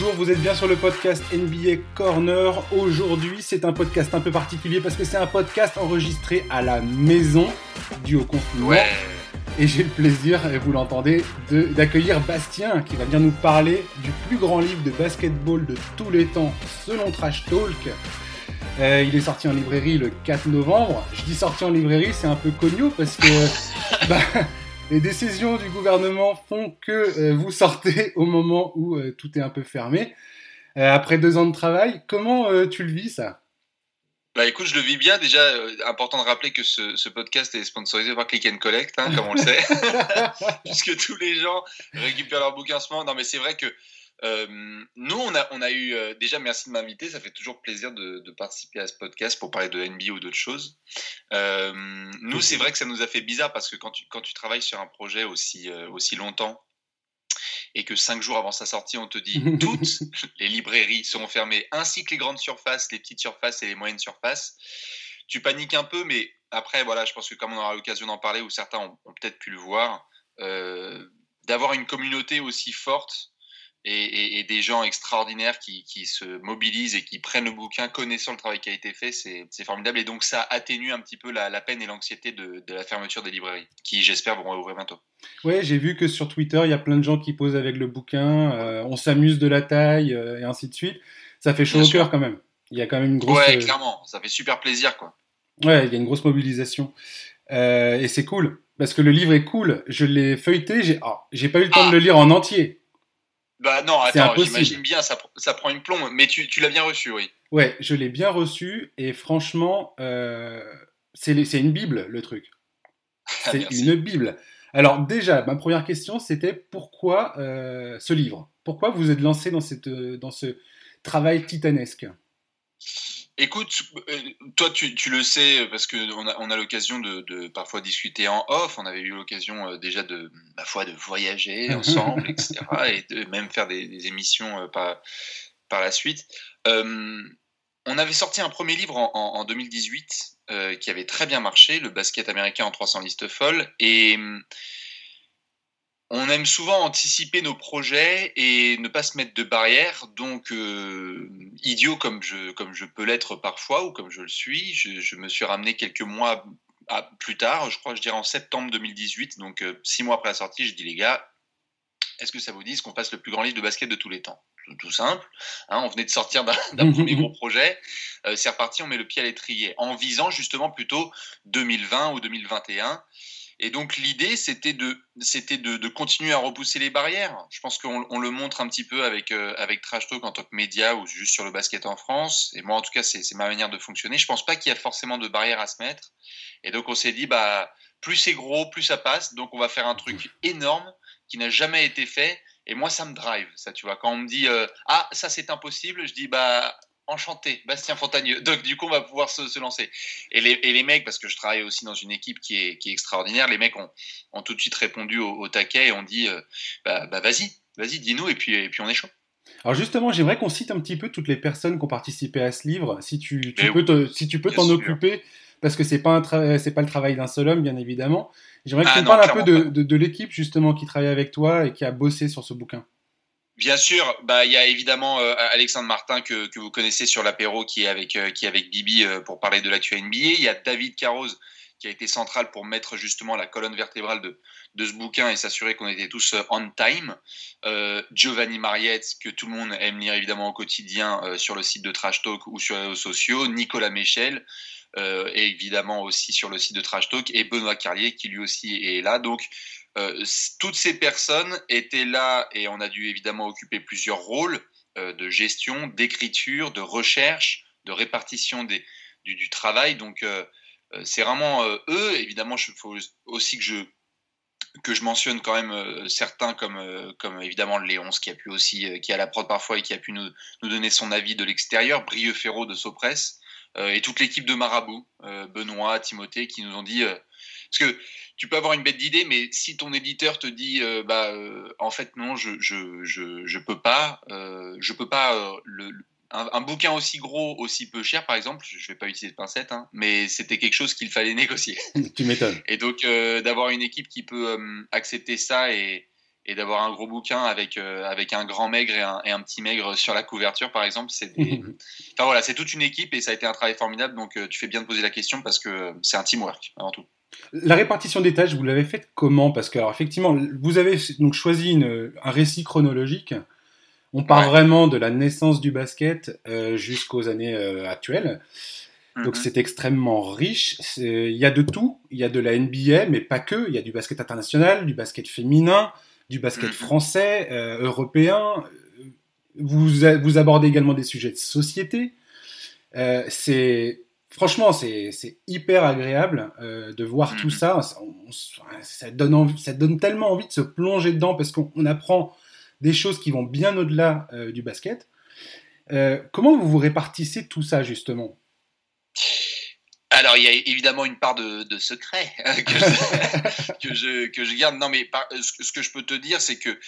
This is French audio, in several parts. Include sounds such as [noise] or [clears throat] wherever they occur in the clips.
bonjour, vous êtes bien sur le podcast NBA Corner. Aujourd'hui, c'est un podcast un peu particulier parce que c'est un podcast enregistré à la maison dû au confinement. Et j'ai le plaisir, et vous l'entendez, d'accueillir Bastien qui va venir nous parler du plus grand livre de basketball de tous les temps selon Trash Talk. Euh, il est sorti en librairie le 4 novembre. Je dis sorti en librairie, c'est un peu connu parce que [laughs] bah, les décisions du gouvernement font que euh, vous sortez [laughs] au moment où euh, tout est un peu fermé. après deux ans de travail, comment tu le vis ça? Bah écoute, je le vis bien. Déjà, important de rappeler que ce, podcast est sponsorisé par Click and Collect, hein, comme on le sait, [laughs] puisque tous les gens récupèrent leur bouquin en ce moment. Non, mais c'est vrai que euh, nous, on a, on a eu euh, déjà merci de m'inviter. Ça fait toujours plaisir de, participer à ce podcast pour parler de NBA ou d'autres choses. Euh, nous, c'est vrai que ça nous a fait bizarre parce que quand tu, quand tu travailles sur un projet aussi, aussi longtemps et que cinq jours avant sa sortie, on te dit [laughs] toutes les librairies seront fermées, ainsi que les grandes surfaces, les petites surfaces et les moyennes surfaces, tu paniques un peu, mais après, voilà, je pense que comme on aura l'occasion d'en parler, ou certains ont, ont peut-être pu le voir, d'avoir une communauté aussi forte et, des gens extraordinaires qui, se mobilisent et qui prennent le bouquin connaissant le travail qui a été fait, c'est formidable. Et donc ça atténue un petit peu la, peine et l'anxiété de, la fermeture des librairies, qui j'espère vont ouvrir bientôt. Ouais, j'ai vu que sur Twitter, il y a plein de gens qui posent avec le bouquin, euh, on s'amuse de la taille euh, et ainsi de suite. Ça fait chaud au cœur quand même. Il y a quand même une grosse. Ouais, euh, clairement, ça fait super plaisir quoi. Ouais, il y a une grosse mobilisation. et c'est cool, parce que le livre est cool. Je l'ai feuilleté, j'ai oh, pas eu le temps de ah. le lire en entier. Bah non, attends, j'imagine bien, ça, ça, prend une plombe, mais tu, tu l'as bien reçu, oui. Ouais, je l'ai bien reçu, et franchement, euh, c'est une Bible, le truc. Ah, [laughs] c'est une Bible. Alors déjà, ma première question, c'était pourquoi euh, ce livre? Pourquoi vous êtes lancé dans, cette, dans ce travail titanesque? Écoute, euh, toi tu, le sais parce qu'on a, on a l'occasion de, parfois discuter en off. On avait eu l'occasion euh, déjà de, ma foi, de voyager [laughs] ensemble, etc. Et de même faire des, émissions euh, par, par la suite. on avait sorti un premier livre en, 2018 qui avait très bien marché, le basket américain en 300 listes folles. Et on aime souvent anticiper nos projets et ne pas se mettre de barrières. Donc, euh, idiot comme je, comme je peux l'être parfois ou comme je le suis, je, me suis ramené quelques mois plus tard, je crois, je dirais en septembre 2018, donc euh, six mois après la sortie, je dis les gars, est-ce que ça vous dit qu'on fasse le plus grand livre de basket de tous les temps? Tout, simple. Hein, on venait de sortir d'un [laughs] premier gros projet. Euh, c'est reparti, on met le pied à l'étrier en visant justement plutôt 2020 ou 2021. Et donc l'idée, c'était de, c'était de, continuer à repousser les barrières. Je pense qu'on le montre un petit peu avec, euh, avec Trash Talk en tant que média ou juste sur le basket en France. Et moi, en tout cas, c'est ma manière de fonctionner. Je pense pas qu'il y a forcément de barrières à se mettre. Et donc on s'est dit, bah, plus c'est gros, plus ça passe. Donc on va faire un truc énorme qui n'a jamais été fait. Et moi, ça me drive, ça, tu vois. Quand on me dit, euh, ah, ça c'est impossible, je dis, bah, enchanté, Bastien Fontagneux. Donc, du coup, on va pouvoir se, lancer. Et les, et les, mecs, parce que je travaille aussi dans une équipe qui est, qui est extraordinaire, les mecs ont, ont, tout de suite répondu au, taquet et ont dit euh, bah, bah, vas-y, vas-y, dis-nous, et puis, et puis on est chaud. Alors justement, j'aimerais qu'on cite un petit peu toutes les personnes qui ont participé à ce livre, si tu, tu peux, si tu peux t'en occuper, parce que c'est pas c'est pas le travail d'un seul homme, bien évidemment. J'aimerais que ah tu parles un peu de, de, de l'équipe justement qui travaille avec toi et qui a bossé sur ce bouquin. Bien sûr, bah il y a évidemment euh, Alexandre Martin que, vous connaissez sur l'apéro qui est avec euh, qui est avec Bibi euh, pour parler de l'actu NBA. Il y a David Caroz qui a été central pour mettre justement la colonne vertébrale de, de ce bouquin et s'assurer qu'on était tous on time. Giovanni Mariette, que tout le monde aime lire évidemment au quotidien sur le site de Trash Talk ou sur les réseaux sociaux. Nicolas Méchel, et évidemment aussi sur le site de Trash Talk. Et Benoît Carlier qui lui aussi est là. Donc euh, toutes ces personnes étaient là et on a dû évidemment occuper plusieurs rôles euh, de gestion, d'écriture, de recherche, de répartition des, du, travail. Donc euh, c'est vraiment eux. Évidemment, il faut aussi que je que je mentionne quand même certains comme, comme évidemment Léonce qui a pu aussi, qui a la prod parfois et qui a pu nous, nous donner son avis de l'extérieur, Brieux Ferraud de Sopress, et toute l'équipe de Marabout, Benoît, Timothée, qui nous ont dit, parce que tu peux avoir une bête d'idée, mais si ton éditeur te dit, euh, bah, euh, en fait, non, je, je, je, je peux pas, euh, je peux pas, le, un, bouquin aussi gros, aussi peu cher, par exemple, je vais pas utiliser de pincettes, hein, mais c'était quelque chose qu'il fallait [laughs] négocier. [laughs] tu m'étonnes. Et donc, d'avoir une équipe qui peut accepter ça et, et d'avoir un gros bouquin avec, euh, avec un grand maigre et un, et un, petit maigre sur la couverture, par exemple. C'est [laughs] enfin, voilà, c'est toute une équipe et ça a été un travail formidable. Donc, tu fais bien de poser la question parce que c'est un teamwork avant tout. La répartition des tâches, vous l'avez faite comment? Parce que, alors, effectivement, vous avez donc choisi une, un récit chronologique. On part vraiment de la naissance du basket euh, jusqu'aux années actuelles. Donc mhm. c'est extrêmement riche. Il y a de tout. Il y a de la NBA, mais pas que. Il y a du basket international, du basket féminin, du basket mm. français, euh, européen. Vous, vous abordez également des sujets de société. Euh, c'est franchement, c'est hyper agréable euh, de voir tout mm. ça. ça, donne ça donne tellement envie de se plonger dedans parce qu'on apprend des choses qui vont bien au-delà du basket. comment vous vous répartissez tout ça justement? Alors, il y a évidemment une part de, secret hein, [laughs] que, je, que, je, garde. Non, mais ce que je peux te dire, c'est que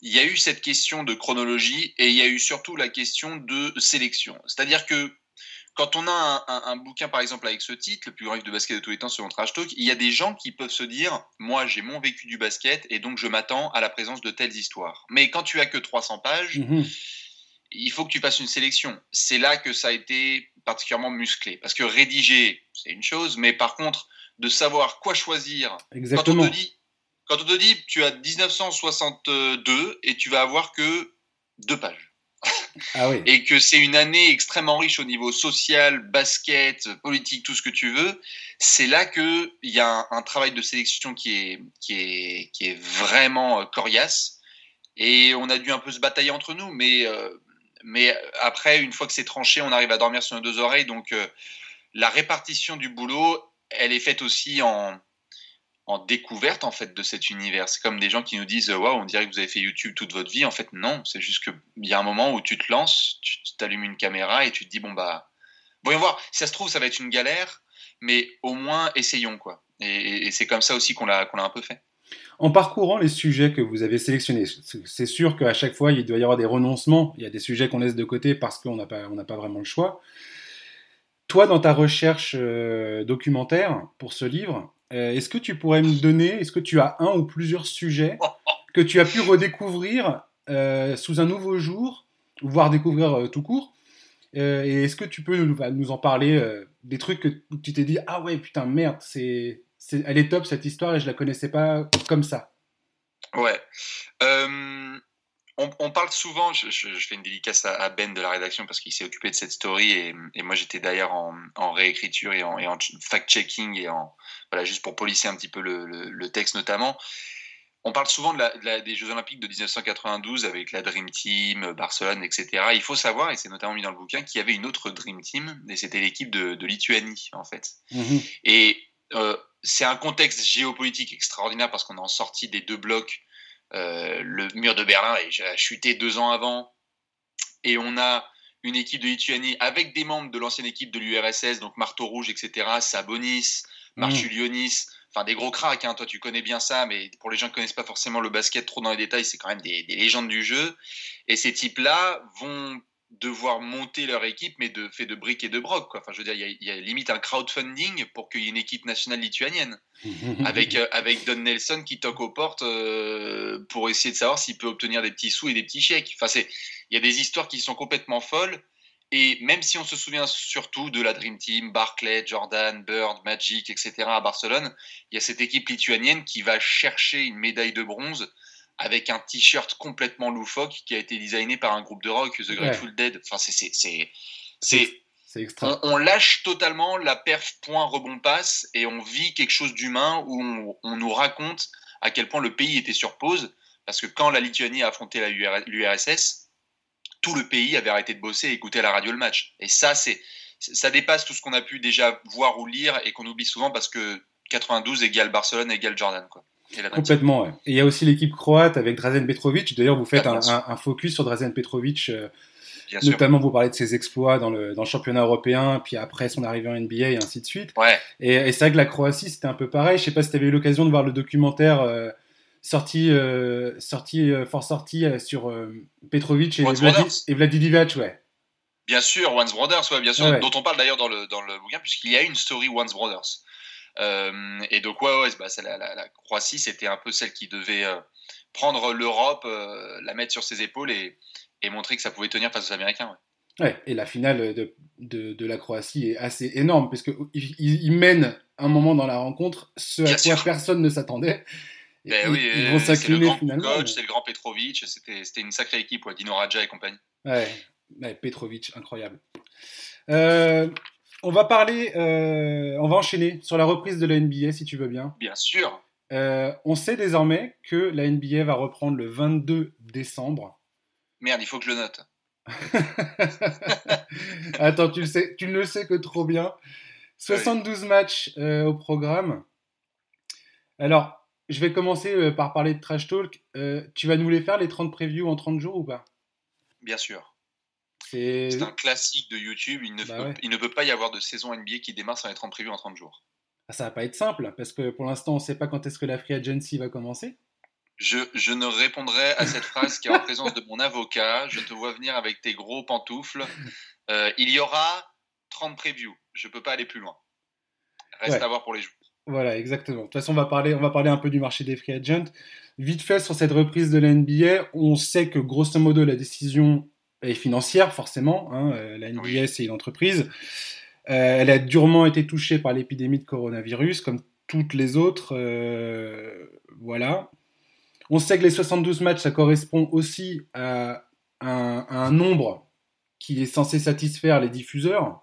il y a eu cette question de chronologie et il y a eu surtout la question de sélection. C'est-à-dire que quand on a un, bouquin, par exemple, avec ce titre, le plus grand livre de basket de tous les temps selon Trash Talk, il y a des gens qui peuvent se dire, moi, j'ai mon vécu du basket et donc je m'attends à la présence de telles histoires. Mais quand tu as que 300 pages, mhm. il faut que tu fasses une sélection. C'est là que ça a été particulièrement musclé. Parce que rédiger, c'est une chose, mais par contre, de savoir quoi choisir. Exactement. Quand on te dit, quand on te dit tu as 1962 et tu vas avoir que deux pages. Ah et que c'est une année extrêmement riche au niveau social, basket, politique, tout ce que tu veux, c'est là qu'il y a un, travail de sélection qui est, qui est, qui est vraiment euh, coriace. Et on a dû un peu se batailler entre nous, mais euh, mais après, une fois que c'est tranché, on arrive à dormir sur nos deux oreilles. Donc, euh, la répartition du boulot, elle est faite aussi en, en découverte en fait de cet univers. C'est comme des gens qui nous disent waouh, on dirait que vous avez fait YouTube toute votre vie. En fait, non. C'est juste qu'il y a un moment où tu te lances, tu t'allumes une caméra et tu te dis bon bah voyons voir. Si ça se trouve, ça va être une galère, mais au moins essayons quoi. Et, c'est comme ça aussi qu'on l'a qu'on l'a un peu fait. En parcourant les sujets que vous avez sélectionnés, c'est sûr qu'à chaque fois, il doit y avoir des renoncements. Il y a des sujets qu'on laisse de côté parce qu'on n'a pas, pas vraiment le choix. Toi, dans ta recherche euh, documentaire pour ce livre, euh, est-ce que tu pourrais me donner, est-ce que tu as un ou plusieurs sujets que tu as pu redécouvrir euh, sous un nouveau jour, voire découvrir tout court? Et est-ce que tu peux nous, nous en parler, des trucs que tu t'es dit, ah ouais, putain, merde, c'est elle est top cette histoire et je la connaissais pas comme ça? Ouais. On, parle souvent, je, fais une dédicace à, Ben de la rédaction parce qu'il s'est occupé de cette story et, moi j'étais d'ailleurs en, réécriture et en, fact-checking et en voilà juste pour polisser un petit peu le, texte notamment. On parle souvent de des Jeux Olympiques de 1992 avec la Dream Team, Barcelone, etc. Il faut savoir, et c'est notamment mis dans le bouquin, qu'il y avait une autre Dream Team, et c'était l'équipe de, Lituanie, en fait. Mhm. Et euh, c'est un contexte géopolitique extraordinaire parce qu'on est en sortie des deux blocs. Euh, le mur de Berlin a chuté deux ans avant. Et on a une équipe de Lituanie avec des membres de l'ancienne équipe de l'URSS, donc Marteau Rouge, etc., Sabonis, mmh. Marchulionis, enfin des gros cracks, hein. toi tu connais bien ça, mais pour les gens qui ne connaissent pas forcément le basket trop dans les détails, c'est quand même des, des légendes du jeu. Et ces types-là vont devoir monter leur équipe, mais de fait de briques et de broc. Quoi. Enfin, je veux dire, il y, a limite un crowdfunding pour qu'il y ait une équipe nationale lituanienne, [laughs] avec, euh, avec Don Nelson qui toque aux portes euh, pour essayer de savoir s'il peut obtenir des petits sous et des petits chèques. Enfin, c'est, il y a des histoires qui sont complètement folles. Et même si on se souvient surtout de la Dream Team, Barclay, Jordan, Bird, Magic, etc. à Barcelone, il y a cette équipe lituanienne qui va chercher une médaille de bronze avec un t-shirt complètement loufoque qui a été designé par un groupe de rock, The Grateful Dead. Enfin, c'est c'est on, on, lâche totalement la perf point rebond passe et on vit quelque chose d'humain où on, nous raconte à quel point le pays était sur pause parce que quand la Lituanie a affronté l'URSS, tout le pays avait arrêté de bosser et écouter à la radio le match. Et ça, c'est ça dépasse tout ce qu'on a pu déjà voir ou lire et qu'on oublie souvent parce que 92 égale Barcelone égale Jordan. Quoi. Complètement, ouais. Et il y a aussi l'équipe croate avec Drazen Petrovic. D'ailleurs, vous faites un, un, focus sur Drazen Petrovic. Euh, notamment, vous parlez de ses exploits dans le, dans le, championnat européen, puis après son arrivée en NBA et ainsi de suite. Ouais. Et, et c'est vrai que la Croatie, c'était un peu pareil. Je sais pas si tu avais eu l'occasion de voir le documentaire euh, sorti, euh, sorti fort sorti sur Petrovic et, Vladi, et ouais. Bien sûr, Once Brothers, ouais, bien sûr, dont on parle d'ailleurs dans le, dans le bouquin, puisqu'il y a une story Once Brothers. Euh, et donc, ouais, ouais bah, la, la, Croatie, c'était un peu celle qui devait euh, prendre l'Europe, la mettre sur ses épaules et, et, montrer que ça pouvait tenir face aux Américains. Ouais. et la finale de, de, la Croatie est assez énorme, parce qu'ils il mènent un moment dans la rencontre ce à quoi personne ne s'attendait. Ben oui, ils vont s'incliner finalement. coach, c'est le grand Petrovic, c'était une sacrée équipe, ouais, Dino Raja et compagnie. Ouais, Petrovic, incroyable. Euh, on va parler, euh, on va enchaîner sur la reprise de la NBA si tu veux bien. Bien sûr. Euh, on sait désormais que la NBA va reprendre le 22 décembre. Merde, il faut que je le note. [laughs] Attends, tu, le sais, tu ne le sais que trop bien. 72 matchs au programme. Alors, je vais commencer par parler de Trash Talk. tu vas nous les faire, les 30 previews en 30 jours ou pas? Bien sûr. C'est un classique de YouTube. Il ne, bah peut, il ne, peut, pas y avoir de saison NBA qui démarre sans être en prévu en 30 jours. Ah, ça va pas être simple, parce que pour l'instant, on ne sait pas quand est-ce que la free agency va commencer. Je, je ne répondrai à cette phrase qu'en présence de mon avocat. Je te vois venir avec tes gros pantoufles. Euh, il y aura 30 previews. Je ne peux pas aller plus loin. Reste à voir pour les jours. Voilà, exactement. De toute façon, on va parler, on va parler un peu du marché des free agents. Vite fait, sur cette reprise de la NBA, on sait que grosso modo, la décision et financière, forcément. Hein, euh, la NBA, c'est une entreprise. Euh, elle a durement été touchée par l'épidémie de coronavirus, comme toutes les autres. Euh, voilà. On sait que les 72 matchs, ça correspond aussi à un, nombre qui est censé satisfaire les diffuseurs,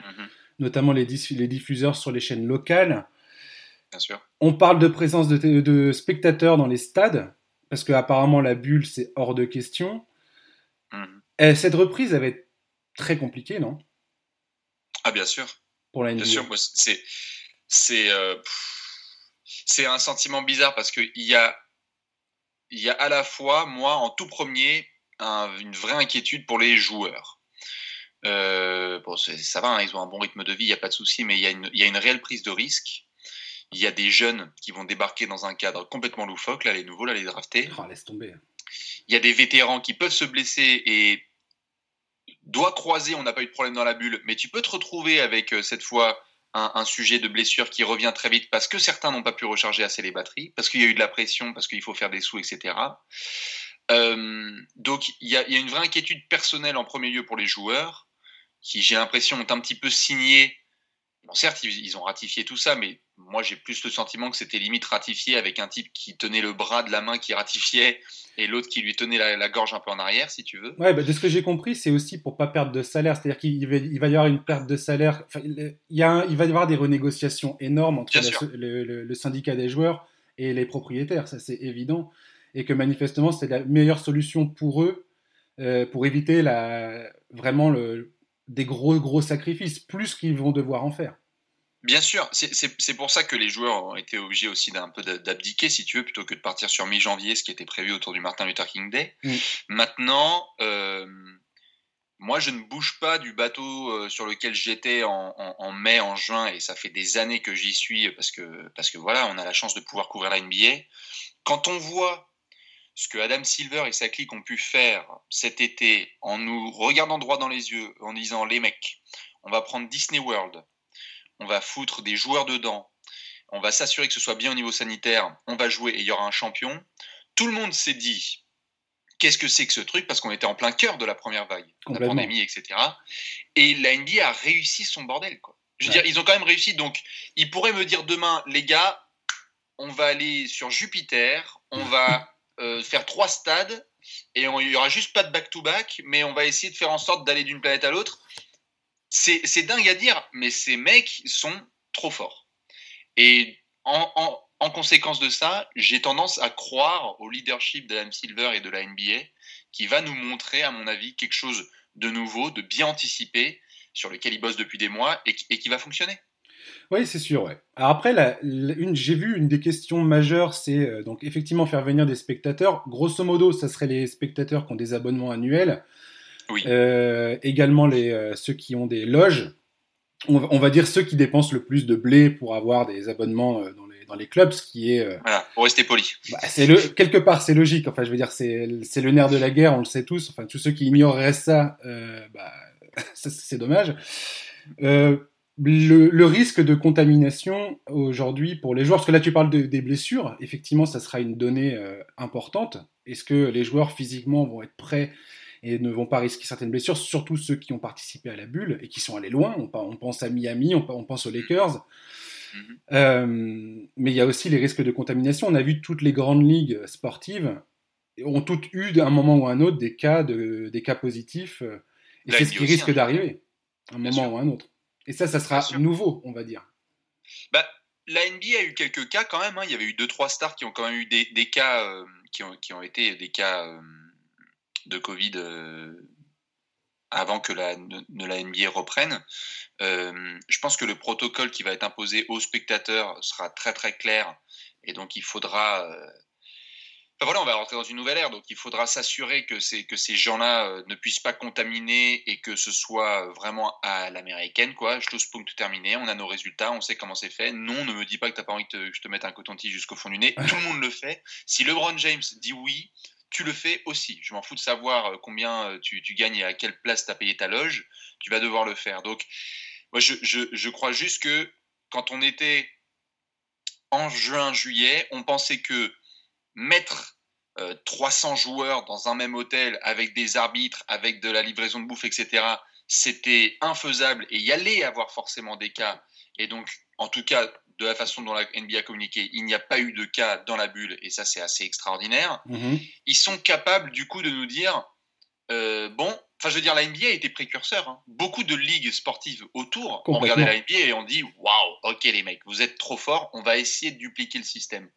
mhm. notamment les, les, diffuseurs sur les chaînes locales. Bien sûr. On parle de présence de, de spectateurs dans les stades, parce qu'apparemment la bulle, c'est hors de question. Mhm. Et cette reprise avait été très compliquée, non? Ah, bien sûr. Pour la Bien sûr, c'est c'est euh, c'est un sentiment bizarre parce qu'il y a il y a à la fois moi en tout premier une vraie inquiétude pour les joueurs. Euh, bon, ça va, hein, ils ont un bon rythme de vie, il n'y a pas de souci, mais il y, a une, il y, a une réelle prise de risque. Il y a des jeunes qui vont débarquer dans un cadre complètement loufoque, là, les nouveaux, là, les draftés. Oh, laisse tomber. Il y a des vétérans qui peuvent se blesser et doit croiser, on n'a pas eu de problème dans la bulle, mais tu peux te retrouver avec euh, cette fois un, sujet de blessure qui revient très vite parce que certains n'ont pas pu recharger assez les batteries, parce qu'il y a eu de la pression, parce qu'il faut faire des sous, etc. Euh, donc il y, a, une vraie inquiétude personnelle en premier lieu pour les joueurs, qui j'ai l'impression ont un petit peu signé. Bon, certes, ils ont ratifié tout ça, mais moi j'ai plus le sentiment que c'était limite ratifié avec un type qui tenait le bras de la main qui ratifiait et l'autre qui lui tenait la, gorge un peu en arrière, si tu veux. Ouais, bah, de ce que j'ai compris, c'est aussi pour pas perdre de salaire, c'est-à-dire qu'il va, il va, y avoir une perte de salaire. il, y a il va y avoir des renégociations énormes entre le, syndicat des joueurs et les propriétaires, ça c'est évident, et que manifestement c'est la meilleure solution pour eux euh, pour éviter la, vraiment le, des gros gros sacrifices, plus qu'ils vont devoir en faire. Bien sûr, c'est pour ça que les joueurs ont été obligés aussi d'un peu d'abdiquer, si tu veux, plutôt que de partir sur mi-janvier, ce qui était prévu autour du Martin Luther King Day. Mm. Maintenant, euh, moi, je ne bouge pas du bateau euh, sur lequel j'étais en, mai, en juin, et ça fait des années que j'y suis parce que, parce que voilà, on a la chance de pouvoir couvrir la NBA. Quand on voit ce que Adam Silver et sa clique ont pu faire cet été en nous regardant droit dans les yeux, en disant les mecs, on va prendre Disney World on va foutre des joueurs dedans, on va s'assurer que ce soit bien au niveau sanitaire, on va jouer et il y aura un champion. Tout le monde s'est dit qu'est-ce que c'est que ce truc? Parce qu'on était en plein cœur de la première vague, de la pandémie, etc. Et la NBA a réussi son bordel. Quoi. Je veux dire, ils ont quand même réussi. Donc, ils pourraient me dire demain, les gars, on va aller sur Jupiter, on va [laughs] euh, faire trois stades et il n'y aura juste pas de back-to-back, mais on va essayer de faire en sorte d'aller d'une planète à l'autre c'est dingue à dire, mais ces mecs sont trop forts. Et en, conséquence de ça, j'ai tendance à croire au leadership d'Adam Silver et de la NBA, qui va nous montrer, à mon avis, quelque chose de nouveau, de bien anticipé, sur lequel ils bossent depuis des mois et, qui va fonctionner. Oui, c'est sûr. Alors après, j'ai vu une des questions majeures, c'est euh, donc effectivement faire venir des spectateurs. Grosso modo, ça serait les spectateurs qui ont des abonnements annuels. Euh, également les, euh, ceux qui ont des loges. On, va dire ceux qui dépensent le plus de blé pour avoir des abonnements euh, dans les, dans les clubs, ce qui est. voilà, pour rester poli. Bah, c'est le, quelque part, c'est logique. Enfin, je veux dire, c'est, c'est le nerf de la guerre, on le sait tous. Enfin, tous ceux qui ignoreraient ça, bah, [laughs] c'est dommage. le, risque de contamination aujourd'hui pour les joueurs, parce que là tu parles des blessures, effectivement ça sera une donnée importante. Est-ce que les joueurs physiquement vont être prêts et ne vont pas risquer certaines blessures, surtout ceux qui ont participé à la bulle et qui sont allés loin. On, pense à Miami, on, pense aux Lakers. Mhm. Euh, mais il y a aussi les risques de contamination. On a vu toutes les grandes ligues sportives ont toutes eu à un moment ou à un autre des cas, de, des cas positifs. Euh, et c'est ce qui risque d'arriver, à un moment ou à un autre. Et ça, ça sera nouveau, on va dire. Bah, la NBA a eu quelques cas quand même. Hein. Il y avait eu deux trois stars qui ont quand même eu des, des cas euh, qui, ont, qui, ont, été des cas euh, de Covid euh, avant que la, ne, la NBA reprenne. je pense que le protocole qui va être imposé aux spectateurs sera très très clair et donc il faudra voilà, on va rentrer dans une nouvelle ère, donc il faudra s'assurer que, que ces gens-là euh, ne puissent pas contaminer et que ce soit vraiment à l'américaine, quoi. Je tout terminé, on a nos résultats, on sait comment c'est fait. Non, ne me dis pas que tu n'as pas envie que je te mette un coton-tige jusqu'au fond du nez. [laughs] Tout le monde le fait. Si LeBron James dit oui, tu le fais aussi. Je m'en fous de savoir euh, combien euh, tu, gagnes et à quelle place tu as payé ta loge. Tu vas devoir le faire. Donc, moi, je, crois juste que quand on était en juin, juillet, on pensait que mettre 300 euh, joueurs dans un même hôtel avec des arbitres, avec de la livraison de bouffe, etc., c'était infaisable et il y allait avoir forcément des cas. Et donc, en tout cas, de la façon dont la NBA a communiqué, il n'y a pas eu de cas dans la bulle et ça, c'est assez extraordinaire. Mhm. Ils sont capables, du coup, de nous dire euh, bon, enfin, je veux dire, la NBA a été précurseur. Hein. Beaucoup de ligues sportives autour ont regardé la NBA et ont dit waouh, ok, les mecs, vous êtes trop forts, on va essayer de dupliquer le système.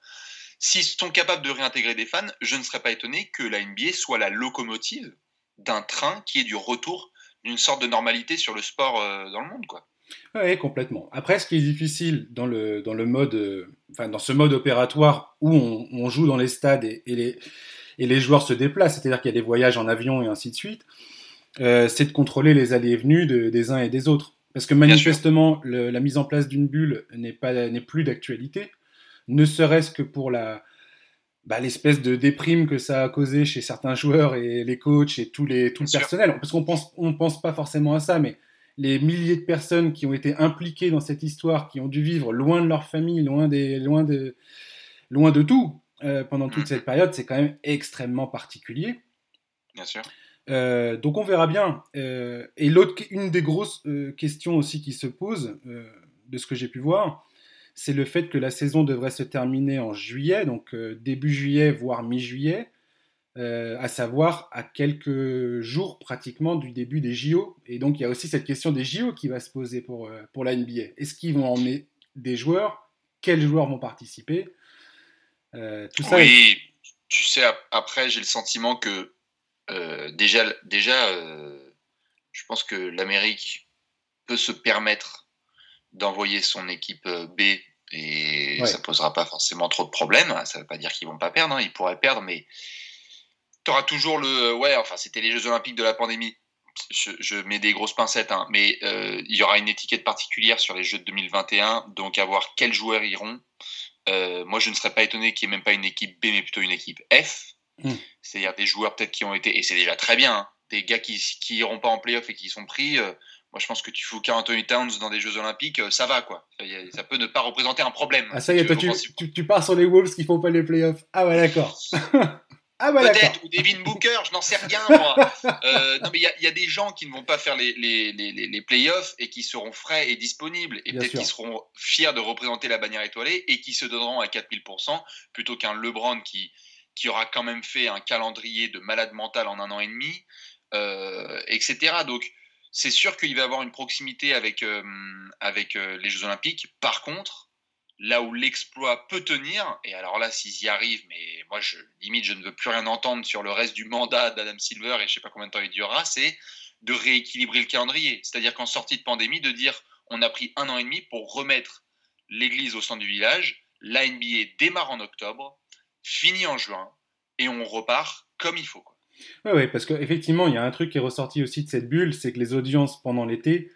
S'ils sont capables de réintégrer des fans, je ne serais pas étonné que la NBA soit la locomotive d'un train qui est du retour d'une sorte de normalité sur le sport euh, dans le monde, quoi. Oui, complètement. Après, ce qui est difficile dans le, dans le mode, euh, enfin, dans ce mode opératoire où on, joue dans les stades et, les, et les joueurs se déplacent, c'est-à-dire qu'il y a des voyages en avion et ainsi de suite, euh, c'est de contrôler les allées et venues des uns et des autres. Parce que manifestement, la mise en place d'une bulle n'est plus d'actualité ne serait-ce que pour la, bah, l'espèce de déprime que ça a causé chez certains joueurs et les coachs et tous les, tout le personnel. Parce qu'on pense, on pense pas forcément à ça, mais les milliers de personnes qui ont été impliquées dans cette histoire, qui ont dû vivre loin de leur famille, loin, des, loin, de, loin de tout euh, pendant toute mm. cette période, c'est quand même extrêmement particulier. Bien sûr. Euh, donc on verra bien. Euh, et l'autre, une des grosses questions aussi qui se pose, de ce que j'ai pu voir, c'est le fait que la saison devrait se terminer en juillet, donc début juillet, voire mi-juillet, euh, à savoir à quelques jours pratiquement du début des JO. Et donc il y a aussi cette question des JO qui va se poser pour, euh, pour la NBA. Est-ce qu'ils vont emmener des joueurs? Quels joueurs vont participer? Tout ça. Oui, tu sais, après j'ai le sentiment que déjà, déjà je pense que l'Amérique peut se permettre d'envoyer son équipe euh, B et ça posera pas forcément trop de problèmes. Ça veut pas dire qu'ils vont pas perdre, hein. ils pourraient perdre, mais tu auras toujours le. Ouais, enfin, c'était les Jeux Olympiques de la pandémie. Je, mets des grosses pincettes, hein, mais euh, il y aura une étiquette particulière sur les Jeux de 2021, donc à voir quels joueurs iront. Euh, moi, je ne serais pas étonné qu'il n'y ait même pas une équipe B, mais plutôt une équipe F. Hmm. C'est-à-dire des joueurs peut-être qui ont été, et c'est déjà très bien, hein, des gars qui n'iront pas en playoff et qui sont pris. Moi, je pense que tu fous Anthony Towns dans des Jeux Olympiques, euh, ça va, quoi. Ça peut ne pas représenter un problème. Ah, ça y est, toi, tu, pars sur les Wolves qui font pas les playoffs. Ah, ouais, d'accord. [laughs] ah, ouais, Peut-être, ou Devin Booker, je n'en sais rien, [laughs] moi. Euh, non, mais il y, a des gens qui ne vont pas faire les, les, les, les playoffs et qui seront frais et disponibles et peut-être qui seront fiers de représenter la bannière étoilée et qui se donneront à 4000% plutôt qu'un LeBron qui, qui aura quand même fait un calendrier de malade mental en un an et demi, euh, etc. Donc, c'est sûr qu'il va avoir une proximité avec, euh, avec euh, les Jeux Olympiques. Par contre, là où l'exploit peut tenir, et alors là, s'ils y arrivent, mais moi, je, limite, je ne veux plus rien entendre sur le reste du mandat d'Adam Silver, et je ne sais pas combien de temps il durera, c'est de rééquilibrer le calendrier. C'est-à-dire qu'en sortie de pandémie, de dire on a pris un an et demi pour remettre l'église au centre du village, la NBA démarre en octobre, finit en juin, et on repart comme il faut. Oui, ouais, parce qu'effectivement, il y a un truc qui est ressorti aussi de cette bulle, c'est que les audiences pendant l'été,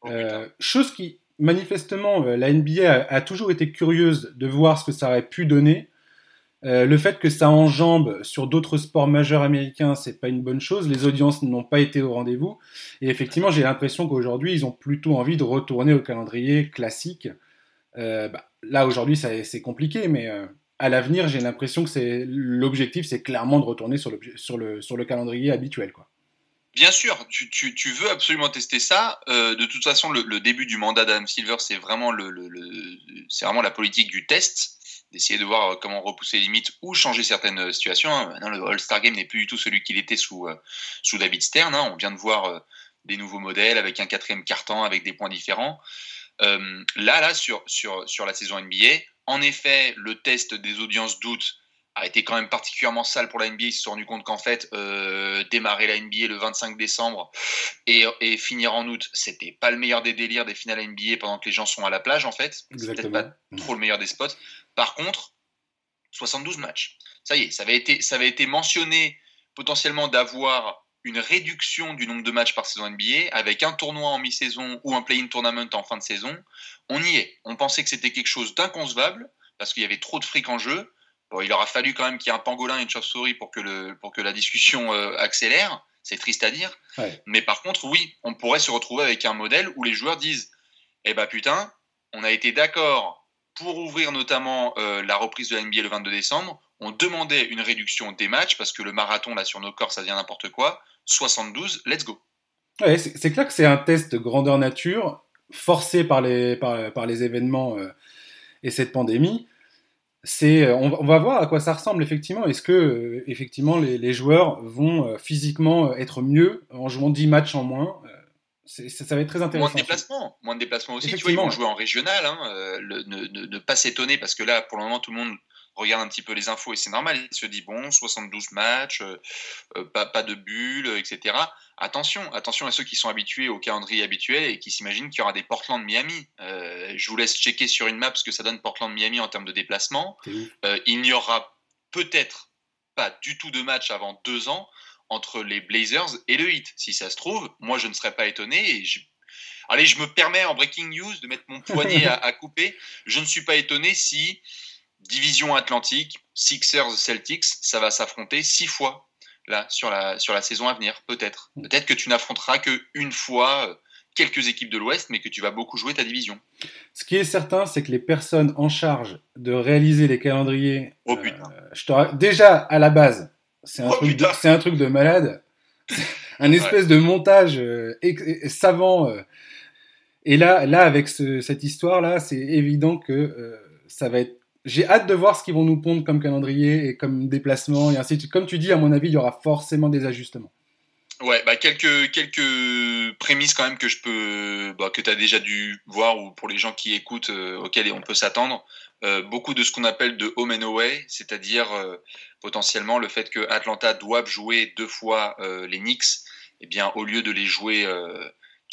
oh, euh, chose qui, manifestement, euh, la NBA a, toujours été curieuse de voir ce que ça aurait pu donner. Euh, le fait que ça enjambe sur d'autres sports majeurs américains, c'est pas une bonne chose. Les audiences n'ont pas été au rendez-vous. Et effectivement, j'ai l'impression qu'aujourd'hui, ils ont plutôt envie de retourner au calendrier classique. Euh, bah, là, aujourd'hui, c'est compliqué, mais à l'avenir, j'ai l'impression que l'objectif, c'est clairement de retourner sur le, sur le, sur le calendrier habituel. Quoi. Bien sûr, tu, veux absolument tester ça. Euh, de toute façon, le, début du mandat d'Adam Silver, c'est vraiment, la politique du test, d'essayer de voir euh, comment repousser les limites ou changer certaines euh, situations. Maintenant, le All-Star Game n'est plus du tout celui qu'il était sous, sous David Stern. Hein. On vient de voir des nouveaux modèles avec un quatrième carton, avec des points différents. Là, là, sur, sur, la saison NBA, en effet, le test des audiences d'août a été quand même particulièrement sale pour la NBA. Ils se sont rendus compte qu'en fait, euh, démarrer la NBA le 25 décembre et, et finir en août, c'était pas le meilleur des délires des finales NBA pendant que les gens sont à la plage, en fait. C'est peut-être pas trop le meilleur des spots. Par contre, 72 matchs. Ça y est, ça avait été, ça avait été mentionné potentiellement d'avoir une réduction du nombre de matchs par saison NBA avec un tournoi en mi-saison ou un play-in tournament en fin de saison. On y est. On pensait que c'était quelque chose d'inconcevable parce qu'il y avait trop de fric en jeu. Bon, il aura fallu quand même qu'il y ait un pangolin et une chauve-souris pour que, le, pour que la discussion euh, accélère. C'est triste à dire. Mais par contre, oui, on pourrait se retrouver avec un modèle où les joueurs disent Eh ben putain, on a été d'accord pour ouvrir notamment euh, la reprise de la NBA le 22 décembre. On demandait une réduction des matchs parce que le marathon là sur nos corps, ça devient n'importe quoi. 72, let's go. Ouais, c'est clair que c'est un test grandeur nature forcé par les, par, par les événements euh, et cette pandémie. C'est, on, on, va voir à quoi ça ressemble effectivement. Est-ce que euh, effectivement les, les, joueurs vont euh, physiquement être mieux en jouant 10 matchs en moins ça, ça, va être très intéressant. Moins de déplacements, moins de déplacements aussi. Tu vois, ils vont jouer en régional. Hein, le, ne, ne, ne, pas s'étonner parce que là, pour le moment, tout le monde regarde un petit peu les infos et c'est normal, il se dit bon, 72 matchs, euh, euh, pas, pas, de bulles, etc. Attention, attention à ceux qui sont habitués au calendrier habituel et qui s'imaginent qu'il y aura des Portland-Miami. Euh, je vous laisse checker sur une map ce que ça donne Portland-Miami en termes de déplacement. Euh, il n'y aura peut-être pas du tout de match avant deux ans entre les Blazers et le Heat. Si ça se trouve, moi je ne serais pas étonné et je Allez, je me permets en breaking news de mettre mon poignet [laughs] à, à, couper. Je ne suis pas étonné si division Atlantique, Sixers, Celtics, ça va s'affronter six fois là sur la, sur la saison à venir, peut-être. Mm. Peut-être que tu n'affronteras qu'une fois euh, quelques équipes de l'Ouest, mais que tu vas beaucoup jouer ta division. Ce qui est certain, c'est que les personnes en charge de réaliser les calendriers, oh, putain. Euh, je te... déjà à la base, c'est un, oh, truc de, c'est un truc de malade, [laughs] un espèce ouais. de montage euh, savant. Euh, et là, là, avec ce, cette histoire-là, c'est évident que ça va être j'ai hâte de voir ce qu'ils vont nous pondre comme calendrier et comme déplacement et ainsi de. Comme tu dis, à mon avis, il y aura forcément des ajustements. Ouais, bah quelques, quelques prémices quand même que je peux, bah, que tu as déjà dû voir ou pour les gens qui écoutent euh, on peut s'attendre. Euh, beaucoup de ce qu'on appelle de home and away, c'est-à-dire euh, potentiellement le fait que Atlanta doive jouer deux fois euh, les Knicks, eh bien au lieu de les jouer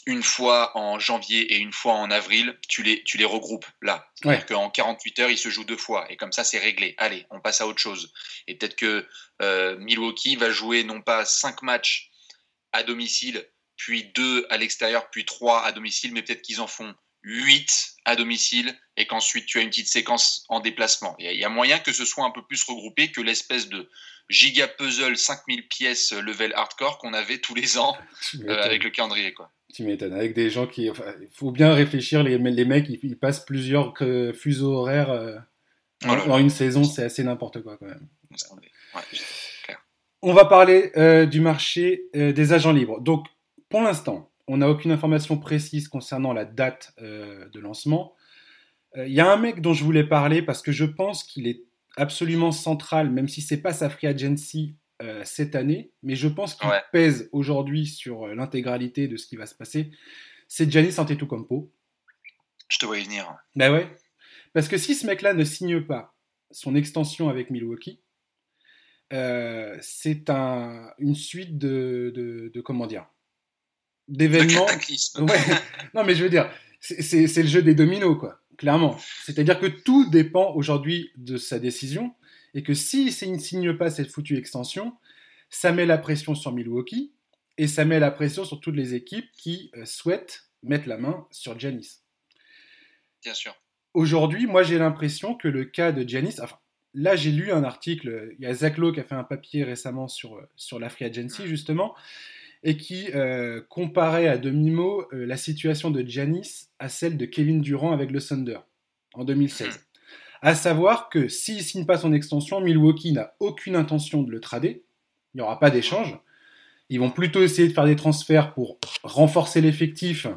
une fois en janvier et une fois en avril, tu les, tu les regroupes là. C'est-à-dire qu'en 48 heures, ils se jouent deux fois. Et comme ça, c'est réglé. Allez, on passe à autre chose. Et peut-être que euh, Milwaukee va jouer non pas cinq matchs à domicile, puis deux à l'extérieur, puis trois à domicile, mais peut-être qu'ils en font huit à domicile et qu'ensuite tu as une petite séquence en déplacement. Il y a moyen que ce soit un peu plus regroupé que l'espèce de giga puzzle 5000 pièces level hardcore qu'on avait tous les ans [laughs] euh, avec le calendrier. Quoi. Tu m'étonnes. Avec des gens qui. Il enfin, faut bien réfléchir. Les, les mecs, ils, ils passent plusieurs fuseaux horaires euh, voilà. dans une saison. C'est assez n'importe quoi, quand même. Ouais, On va parler euh, du marché euh, des agents libres. Donc, pour l'instant, on n'a aucune information précise concernant la date euh, de lancement. Il y a un mec dont je voulais parler parce que je pense qu'il est absolument central, même si c'est pas sa free agency euh, cette année, mais je pense qu'il ouais. pèse aujourd'hui sur euh, l'intégralité de ce qui va se passer, c'est Giannis Antetokounmpo. Je te voyais venir. Ben ouais. Parce que si ce mec-là ne signe pas son extension avec Milwaukee, euh, c'est un, une suite de, de, de comment dire d'événements. Ouais. non, mais je veux dire, c'est le jeu des dominos, quoi. Clairement. C'est-à-dire que tout dépend aujourd'hui de sa décision et que s'il ne signe pas cette foutue extension, ça met la pression sur Milwaukee et ça met la pression sur toutes les équipes qui euh, souhaitent mettre la main sur Giannis. Bien sûr. Aujourd'hui, moi j'ai l'impression que le cas de Giannis, enfin, là, j'ai lu un article, il y a Zach Lowe qui a fait un papier récemment sur, sur la Free Agency, justement, et qui euh, comparait à demi-mot euh, la situation de Giannis à celle de Kevin Durant avec le Thunder en 2016. À savoir que s'il ne signe pas son extension, Milwaukee n'a aucune intention de le trader, il n'y aura pas d'échange. Ils vont plutôt essayer de faire des transferts pour renforcer l'effectif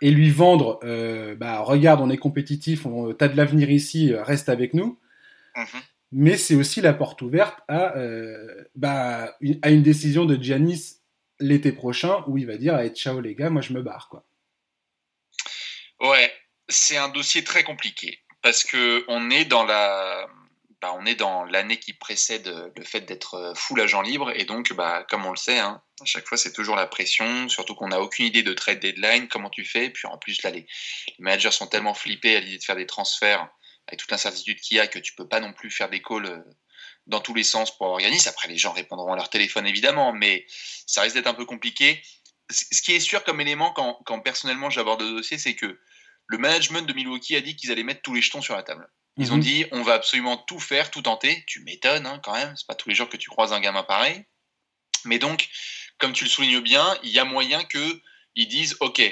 et lui vendre euh, bah, regarde, on est compétitif, on as de l'avenir ici, reste avec nous. Mhm. Mais c'est aussi la porte ouverte à, bah, à une décision de Giannis l'été prochain où il va dire hey, ciao les gars, moi je me barre quoi. Ouais, c'est un dossier très compliqué parce que on est dans la bah, on est dans l'année qui précède le fait d'être full agent libre et donc bah, comme on le sait hein, à chaque fois c'est toujours la pression surtout qu'on n'a aucune idée de trade deadline comment tu fais puis en plus là les, managers sont tellement flippés à l'idée de faire des transferts avec toute l'incertitude qu'il y a que tu peux pas non plus faire des calls euh, dans tous les sens pour organiser. Après, les gens répondront à leur téléphone, évidemment, mais ça risque d'être un peu compliqué. Ce qui est sûr comme élément quand, quand personnellement j'aborde le dossier, c'est que le management de Milwaukee a dit qu'ils allaient mettre tous les jetons sur la table. Ils ont mhm. dit on va absolument tout faire, tout tenter. Tu m'étonnes hein, quand même, c'est pas tous les jours que tu croises un gamin pareil. Mais donc, comme tu le soulignes bien, il y a moyen qu'ils disent ok,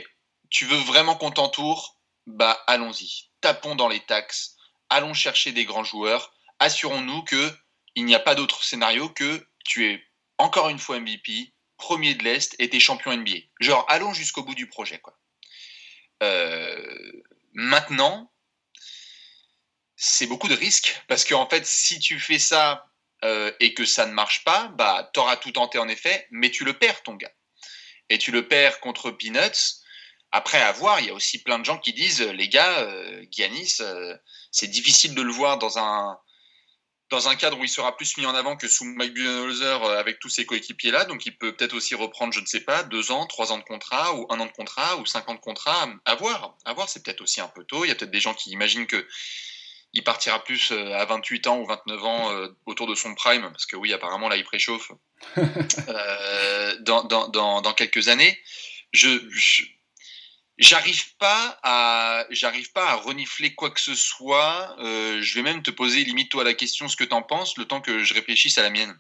tu veux vraiment qu'on t'entoure, bah allons-y, tapons dans les taxes, allons chercher des grands joueurs, assurons-nous que il n'y a pas d'autre scénario que tu es encore une fois MVP, premier de l'Est et t'es champion NBA. Genre, allons jusqu'au bout du projet. Quoi. Euh, maintenant, c'est beaucoup de risques parce qu'en fait, si tu fais ça euh, et que ça ne marche pas, bah, t'auras tout tenté en effet, mais tu le perds, ton gars. Et tu le perds contre Peanuts. Après, à voir, il y a aussi plein de gens qui disent, les gars, euh, c'est difficile de le voir dans un, dans un cadre où il sera plus mis en avant que sous Mike Budenholzer euh, avec tous ses coéquipiers là. Donc il peut peut-être aussi reprendre, je ne sais pas, deux ans, trois ans de contrat ou un an de contrat ou cinq ans de contrat. À voir, à voir, c'est peut-être aussi un peu tôt. Il y a peut-être des gens qui imaginent que il partira plus euh, à 28 ans ou 29 ans euh, autour de son prime, parce que oui, apparemment là il préchauffe [laughs] dans, dans, dans, dans, quelques années. je, J'arrive pas à, j'arrive pas à renifler quoi que ce soit. Euh, je vais même te poser limite toi la question ce que tu en penses, le temps que je réfléchisse à la mienne.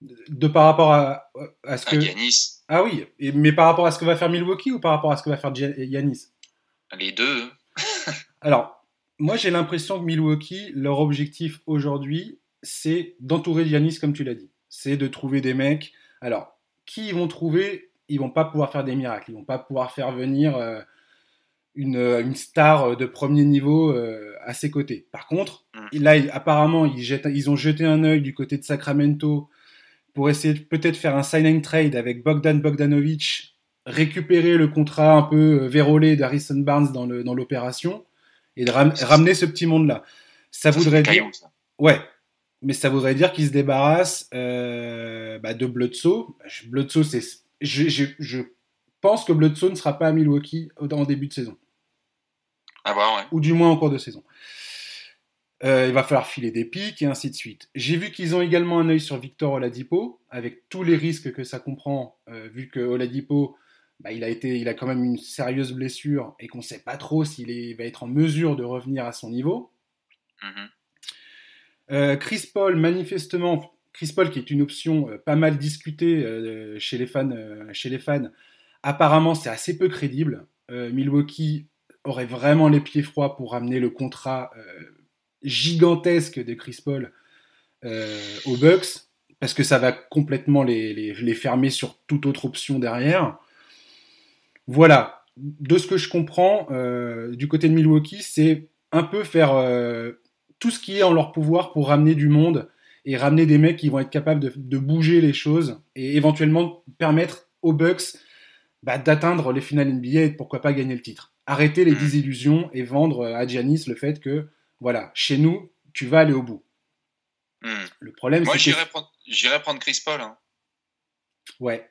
De, par rapport à, à ce que. Yanis. Ah oui, mais par rapport à ce que va faire Milwaukee ou par rapport à ce que va faire Yanis? Les deux. [laughs] Alors, moi j'ai l'impression que Milwaukee, leur objectif aujourd'hui, c'est d'entourer Yanis comme tu l'as dit. C'est de trouver des mecs. Alors, qui ils vont trouver? Ils vont pas pouvoir faire des miracles. Ils vont pas pouvoir faire venir euh, une, une, star de premier niveau euh, à ses côtés. Par contre, mm. là, apparemment, ils, jettent, ils ont jeté un œil du côté de Sacramento pour essayer de peut-être faire un sign trade avec Bogdan Bogdanovic, récupérer le contrat un peu euh, vérolé d'Harrison Barnes dans l'opération dans et de ramener ce petit monde-là. Ça, voudrait dire. Ouais, mais ça voudrait dire qu'ils se débarrassent bah, de Bledsoe. Bledsoe, c'est je, pense que Bledsoe ne sera pas à Milwaukee en début de saison. Ah bah ouais. Ou du moins en cours de saison. Euh, il va falloir filer des pics et ainsi de suite. J'ai vu qu'ils ont également un œil sur Victor Oladipo, avec tous les risques que ça comprend, euh, vu que Oladipo, bah, il, a été, il a quand même une sérieuse blessure et qu'on ne sait pas trop s'il va être en mesure de revenir à son niveau. Mm-hmm. Euh, Chris Paul, manifestement, Chris Paul, qui est une option euh, pas mal discutée euh, chez, les fans, euh, chez les fans, apparemment c'est assez peu crédible. Milwaukee aurait vraiment les pieds froids pour ramener le contrat gigantesque de Chris Paul aux Bucks, parce que ça va complètement les, fermer sur toute autre option derrière. Voilà, de ce que je comprends, du côté de Milwaukee, c'est un peu faire tout ce qui est en leur pouvoir pour ramener du monde et ramener des mecs qui vont être capables de, bouger les choses et éventuellement permettre aux Bucks bah, d'atteindre les finales NBA et pourquoi pas gagner le titre. Arrêter les mm. désillusions et vendre à Giannis le fait que, voilà, chez nous, tu vas aller au bout. Mm. Le problème, c'est Moi, j'irais prendre, prendre, Chris Paul. Hein. Ouais.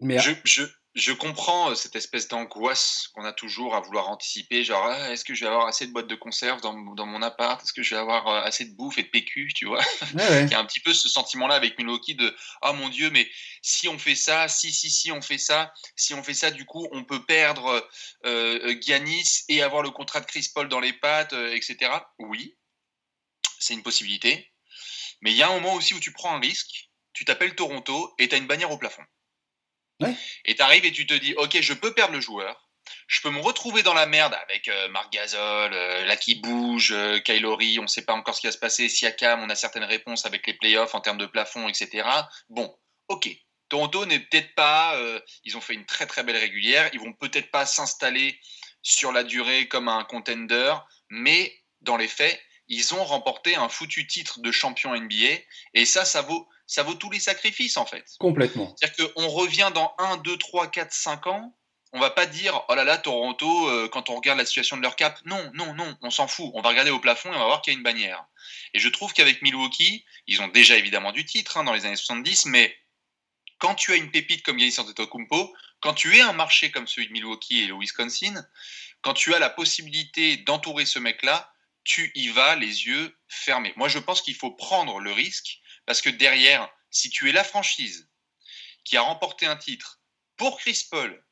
Mais je, je, je comprends euh, cette espèce d'angoisse qu'on a toujours à vouloir anticiper, genre ah, est-ce que je vais avoir assez de boîtes de conserve dans, mon appart, est-ce que je vais avoir euh, assez de bouffe et de PQ, tu vois? Il y a un petit peu ce sentiment-là avec Milwaukee de oh mon dieu, mais si on fait ça, si si si on fait ça, si on fait ça, du coup on peut perdre euh, Giannis et avoir le contrat de Chris Paul dans les pattes, etc. Oui, c'est une possibilité. Mais il y a un moment aussi où tu prends un risque, tu t'appelles Toronto et tu as une bannière au plafond. Et tu arrives et tu te dis, ok, je peux perdre le joueur, je peux me retrouver dans la merde avec euh, Marc Gasol, euh, là qui bouge, euh, Kylori, on ne sait pas encore ce qui va se passer, Siakam, on a certaines réponses avec les playoffs en termes de plafond, etc. Bon, ok. Toronto n'est peut-être pas, ils ont fait une très très belle régulière, ils vont peut-être pas s'installer sur la durée comme un contender, mais dans les faits, ils ont remporté un foutu titre de champion NBA, et ça, ça vaut, ça vaut tous les sacrifices en fait. Complètement. C'est-à-dire qu'on revient dans 1, 2, 3, 4, 5 ans, on va pas dire oh là là Toronto euh, quand on regarde la situation de leur cap. Non, non, non, on s'en fout. On va regarder au plafond et on va voir qu'il y a une bannière. Et je trouve qu'avec Milwaukee, ils ont déjà évidemment du titre hein, dans les années 70, mais quand tu as une pépite comme Giannis Antetokounmpo, quand tu es un marché comme celui de Milwaukee et le Wisconsin, quand tu as la possibilité d'entourer ce mec-là, tu y vas les yeux fermés. Moi, je pense qu'il faut prendre le risque parce que derrière, si tu es la franchise qui a remporté un titre pour Chris Paul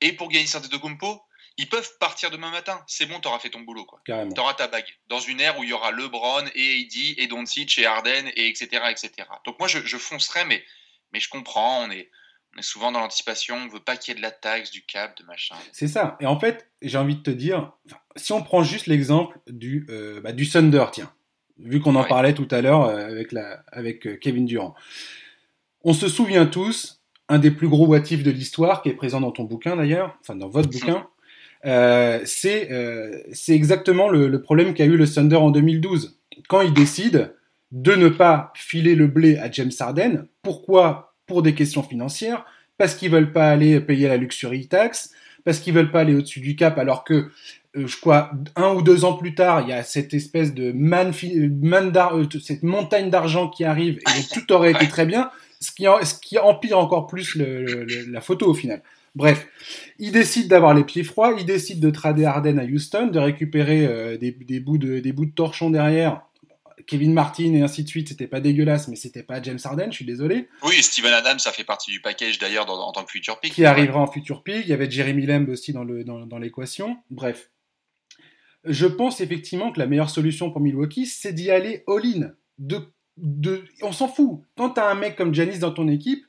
et pour Giannis Antetokounmpo, ils peuvent partir demain matin. C'est bon, tu auras fait ton boulot. Tu auras ta bague. Dans une ère où il y aura LeBron et AD et Doncic et Harden et etc. etc. Donc moi, je, je foncerai, mais, mais je comprends. On est, on est souvent dans l'anticipation. On veut pas qu'il y ait de la taxe, du cap, de machin. C'est ça. Et en fait, j'ai envie de te dire, si on prend juste l'exemple du, euh, bah, du Thunder, tiens, vu qu'on en parlait tout à l'heure euh, avec, la, avec euh, Kevin Durant. On se souvient tous, un des plus gros watifs de l'histoire, qui est présent dans ton bouquin d'ailleurs, enfin dans votre bouquin, euh, c'est exactement le, le problème qu'a eu le Thunder en 2012. Quand il décide de ne pas filer le blé à James Harden, pourquoi? Pour des questions financières, parce qu'ils veulent pas aller payer la luxury tax, parce qu'ils veulent pas aller au-dessus du cap, alors que euh, je crois, un ou deux ans plus tard, il y a cette espèce de man, man euh, cette montagne d'argent qui arrive et tout aurait été très bien, ce qui, ce qui empire encore plus le, la photo au final. Bref, il décide d'avoir les pieds froids, il décide de trader Arden à Houston, de récupérer euh, des, des, bouts de, des bouts de torchon derrière. Kevin Martin et ainsi de suite, c'était pas dégueulasse, mais c'était pas James Harden, je suis désolé. Oui, Steven Adams, ça fait partie du package d'ailleurs en tant que futur pick. Qui arrivera en futur pick. Il y avait Jeremy Lamb aussi dans l'équation. Dans, dans Bref, je pense effectivement que la meilleure solution pour Milwaukee, c'est d'y aller all-in. De, de, on s'en fout. Quand tu as un mec comme Janis dans ton équipe,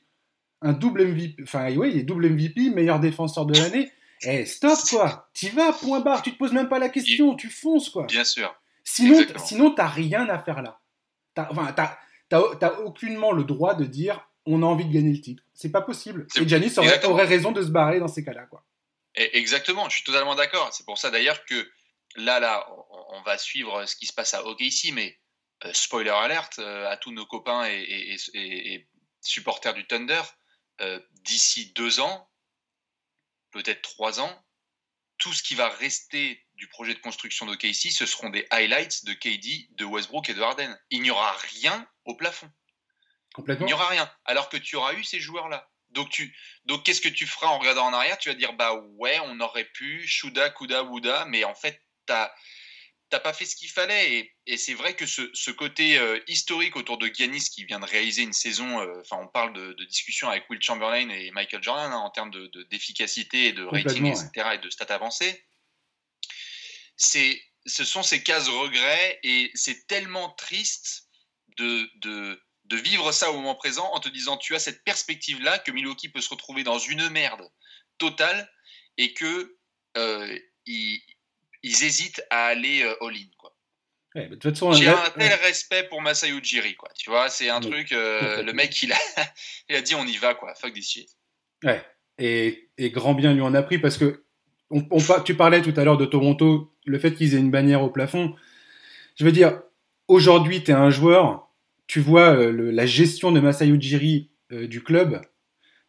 un double MVP, enfin oui, il est double MVP, meilleur défenseur de l'année, eh, stop quoi. Tu vas, point barre, tu te poses même pas la question, tu fonces quoi. Bien sûr. Sinon, sinon t'as rien à faire là. enfin, t'as aucunement le droit de dire on a envie de gagner le titre. C'est pas possible. Et Janis aurait, aurait, raison de se barrer dans ces cas-là quoi. Exactement, je suis totalement d'accord. C'est pour ça d'ailleurs que là, là, on, va suivre ce qui se passe à OKC, mais euh, spoiler alert euh, à tous nos copains et, supporters du Thunder, euh, d'ici deux ans, peut-être trois ans, tout ce qui va rester du projet de construction d'OKC, ce seront des highlights de KD, de Westbrook et de Harden. Il n'y aura rien au plafond. Complètement. Il n'y aura rien. Alors que tu auras eu ces joueurs-là. Donc, tu, donc qu'est-ce que tu feras en regardant en arrière? Tu vas dire, bah ouais, on aurait pu, Shuda, Kuda, Wuda, mais en fait, t'as pas fait ce qu'il fallait. Et, c'est vrai que ce, côté euh, historique autour de Giannis qui vient de réaliser une saison, euh, enfin on parle de, discussion avec Will Chamberlain et Michael Jordan hein, en termes d'efficacité de, et de rating, etc. et de stats avancées. Ce sont ces cases regrets et c'est tellement triste de, de, de, vivre ça au moment présent en te disant tu as cette perspective-là que Milwaukee peut se retrouver dans une merde totale et que euh, il, ils hésitent à aller euh, all-in. Quoi. J'ai un tel respect pour Masai Ujiri, quoi. Tu vois, c'est un truc. Euh, le mec, il a, [laughs] il a dit on y va, quoi. Fuck this shit. Ouais. Et, et grand bien lui en a pris parce que on, tu parlais tout à l'heure de Toronto, le fait qu'ils aient une bannière au plafond. Je veux dire, aujourd'hui, tu es un joueur, tu vois euh, la gestion de Masai Ujiri du club,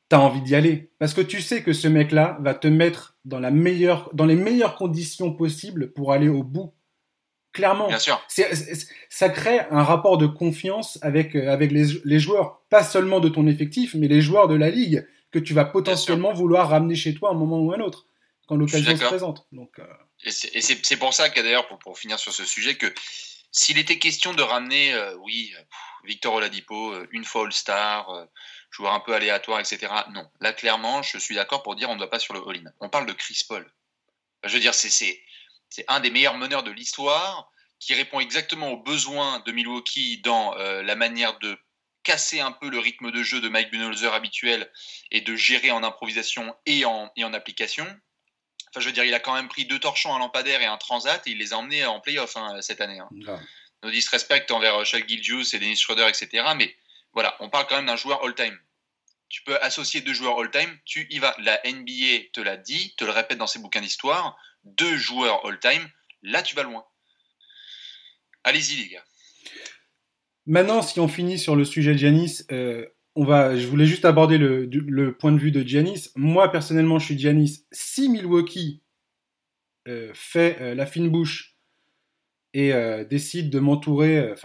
tu as envie d'y aller. Parce que tu sais que ce mec-là va te mettre dans, la meilleure, dans les meilleures conditions possibles pour aller au bout. Clairement. Bien sûr. ça crée un rapport de confiance avec, euh, avec les, les, joueurs, pas seulement de ton effectif, mais les joueurs de la ligue que tu vas potentiellement vouloir ramener chez toi à un moment ou un autre, quand l'occasion se présente. Donc, euh, Et c'est pour ça que d'ailleurs, pour, pour, finir sur ce sujet, que s'il était question de ramener, euh, oui, Victor Oladipo, une fois All-Star, joueur un peu aléatoire, etc. Non, là clairement, je suis d'accord pour dire on ne va pas sur le all-in. On parle de Chris Paul. Je veux dire, c'est un des meilleurs meneurs de l'histoire qui répond exactement aux besoins de Milwaukee dans la manière de casser un peu le rythme de jeu de Mike Budenholzer habituel et de gérer en improvisation et en, et en application. Enfin, je veux dire, il a quand même pris deux torchons, un lampadaire et un transat et il les a emmenés en playoff hein, cette année. Hein. No disrespect envers Chuck Gilgius et Dennis Schroeder, etc. Mais voilà, on parle quand même d'un joueur all-time. Tu peux associer deux joueurs all-time, tu y vas. La NBA te l'a dit, te le répète dans ses bouquins d'histoire, deux joueurs all-time, là tu vas loin. Allez-y les gars. Maintenant, si on finit sur le sujet de Giannis, euh, je voulais juste aborder le, point de vue de Giannis. Moi, personnellement, je suis Giannis. Si Milwaukee euh, fait euh, la fine bouche et décide de m'entourer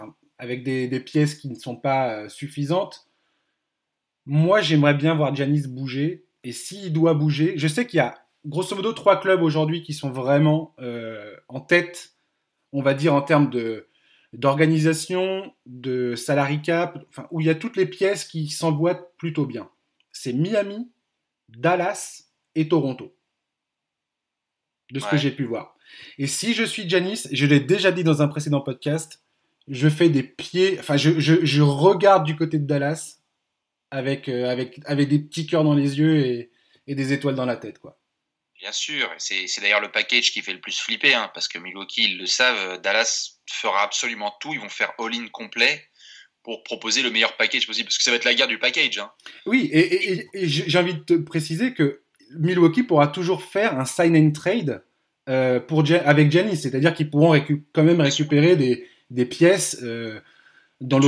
avec des, pièces qui ne sont pas suffisantes, moi, j'aimerais bien voir Giannis bouger. Et s'il doit bouger, je sais qu'il y a grosso modo trois clubs aujourd'hui qui sont vraiment en tête, on va dire en termes de, d'organisation, de salary cap, enfin, où il y a toutes les pièces qui s'emboîtent plutôt bien. C'est Miami, Dallas et Toronto. De ce que j'ai pu voir. Et si je suis Janice, je l'ai déjà dit dans un précédent podcast, je fais des pieds, enfin, je, je, regarde du côté de Dallas avec, euh, avec, avec des petits cœurs dans les yeux et, et des étoiles dans la tête, quoi. Bien sûr, c'est d'ailleurs le package qui fait le plus flipper, hein, parce que Milwaukee, ils le savent, Dallas fera absolument tout, ils vont faire all-in complet pour proposer le meilleur package possible, parce que ça va être la guerre du package. Hein. Oui, et, j'ai envie de te préciser que Milwaukee pourra toujours faire un sign and trade euh, pour, avec Giannis, c'est-à-dire qu'ils pourront quand même récupérer des, des pièces euh, dans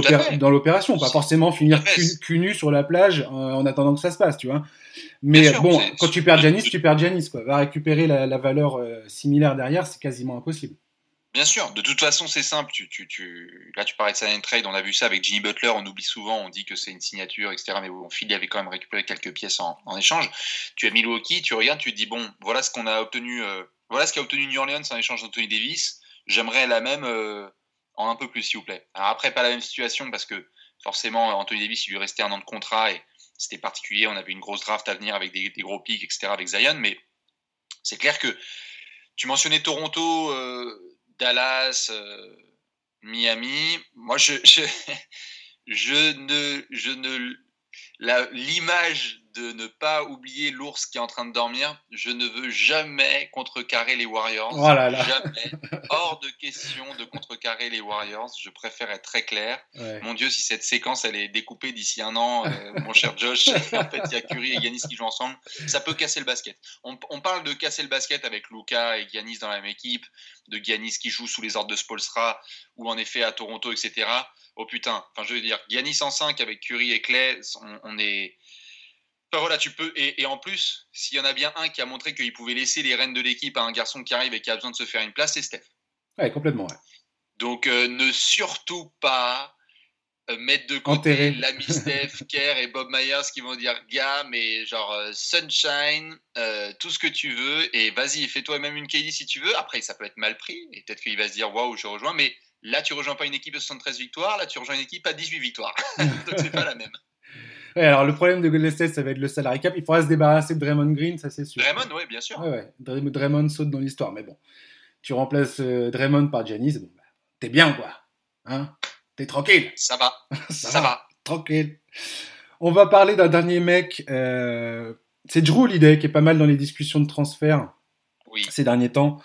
l'opération, pas forcément finir cul, nu sur la plage en, attendant que ça se passe, tu vois. Mais bon, quand tu perds Janis, tu perds Janis, quoi. Va récupérer la, valeur euh, similaire derrière, c'est quasiment impossible. Bien sûr, de toute façon, c'est simple. Tu, tu, tu... Là, tu parlais de sign trade, on a vu ça avec Jimmy Butler, on oublie souvent, on dit que c'est une signature, etc. Mais bon, Phil avait quand même récupéré quelques pièces en, échange. Tu as Milwaukee, tu regardes, tu te dis, bon, voilà ce qu'on a obtenu, euh, voilà ce qu'a obtenu New Orleans en échange d'Anthony Davis. J'aimerais la même. Euh, en un peu plus, s'il vous plaît. Alors après, pas la même situation parce que forcément, Anthony Davis, il lui restait un an de contrat et c'était particulier. On avait une grosse draft à venir avec des, gros pics, etc. avec Zion. Mais c'est clair que tu mentionnais Toronto, euh, Dallas, euh, Miami. Moi, je, je, [laughs] je ne, je ne, l'image de ne pas oublier l'ours qui est en train de dormir. Je ne veux jamais contrecarrer les Warriors. Oh jamais. Hors de question de contrecarrer les Warriors. Je préfère être très clair. Mon Dieu, si cette séquence elle est découpée d'ici un an, euh, mon cher Josh, [laughs] en fait, il y a Curry et Yanis qui jouent ensemble. Ça peut casser le basket. On, parle de casser le basket avec Luca et Giannis dans la même équipe, de Giannis qui joue sous les ordres de Spolstra ou en effet à Toronto, etc. Oh putain, enfin je veux dire, Giannis en 5 avec Curry et Clay, on est voilà, tu peux. Et, en plus, s'il y en a bien un qui a montré qu'il pouvait laisser les rênes de l'équipe à un garçon qui arrive et qui a besoin de se faire une place, c'est Steph. Ouais, complètement. Donc, euh, ne surtout pas euh, mettre de côté l'ami [laughs] Steph, Kerr et Bob Myers qui vont dire gars, mais genre euh, sunshine, tout ce que tu veux, et vas-y, fais-toi même une KD si tu veux. Après, ça peut être mal pris, et peut-être qu'il va se dire waouh, je rejoins, mais là, tu rejoins pas une équipe de 73 victoires, là, tu rejoins une équipe à 18 victoires. [laughs] Donc, c'est pas la même alors le problème de Golden State, ça va être le salary cap. Il faudra se débarrasser de Draymond Green, ça c'est sûr. Draymond, oui, bien sûr. Ouais, ouais. Draymond saute dans l'histoire, mais bon. Tu remplaces euh, Draymond par Giannis, bon, bah, t'es bien, quoi. Hein? T'es tranquille. Ça va. [laughs] ça, va. Tranquille. On va parler d'un dernier mec. Euh, c'est Drew Holiday qui est pas mal dans les discussions de transfert oui. ces derniers temps.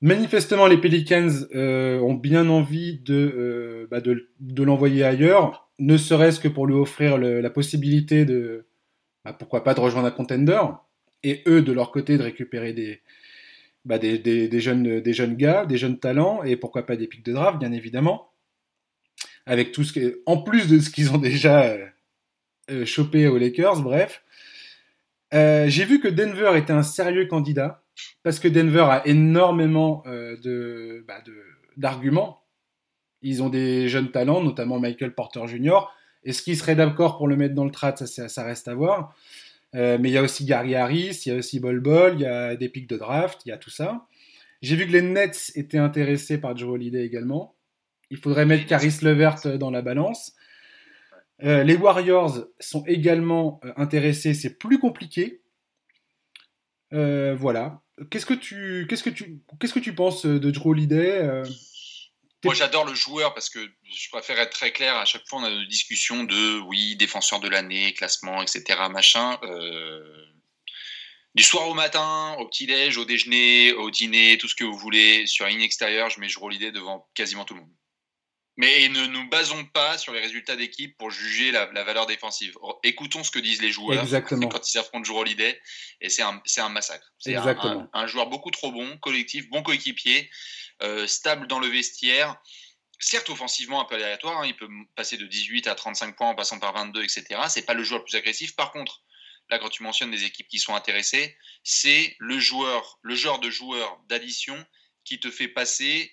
Manifestement, les Pelicans euh, ont bien envie de, bah, de, de l'envoyer ailleurs ne serait-ce que pour lui offrir la possibilité de, bah, pourquoi pas, de rejoindre un contender, et eux, de leur côté, de récupérer des, bah, des, jeunes, des jeunes gars, des jeunes talents, et pourquoi pas des pics de draft, bien évidemment, avec tout ce en plus de ce qu'ils ont [laughs] déjà euh, euh, chopé aux Lakers, bref. Euh, j'ai vu que Denver était un sérieux candidat, parce que Denver a énormément bah, d'arguments ils ont des jeunes talents, notamment Michael Porter Jr. Est-ce qu'ils seraient d'accord pour le mettre dans le trade? Ça, ça, reste à voir. Euh, mais il y a aussi Gary Harris, il y a aussi Bol Bol, il y a des pics de draft, il y a tout ça. J'ai vu que les Nets étaient intéressés par Joe Holiday également. Il faudrait mettre Caris Levert dans la balance. Euh, les Warriors sont également euh, intéressés, c'est plus compliqué. voilà. Qu'est-ce que tu, qu'est-ce que tu, qu'est-ce que tu penses de Drew Holiday Moi, j'adore le joueur parce que je préfère être très clair. À chaque fois, on a une discussion de oui, défenseur de l'année, classement, etc. Machin. Euh, du soir au matin, au petit-déj, au déjeuner, au dîner, tout ce que vous voulez, sur une extérieure, je mets l'idée devant quasiment tout le monde. Mais ne nous basons pas sur les résultats d'équipe pour juger la, valeur défensive. Écoutons ce que disent les joueurs Exactement. [laughs] quand ils affrontent Jour Holiday, et c'est un, un, massacre. C'est un, un, joueur beaucoup trop bon, collectif, bon coéquipier, euh, stable dans le vestiaire. Certes, offensivement un peu aléatoire, hein, il peut passer de 18 à 35 points en passant par 22, etc. C'est pas le joueur le plus agressif. Par contre, là, quand tu mentionnes des équipes qui sont intéressées, c'est le joueur, le genre de joueur d'addition qui te fait passer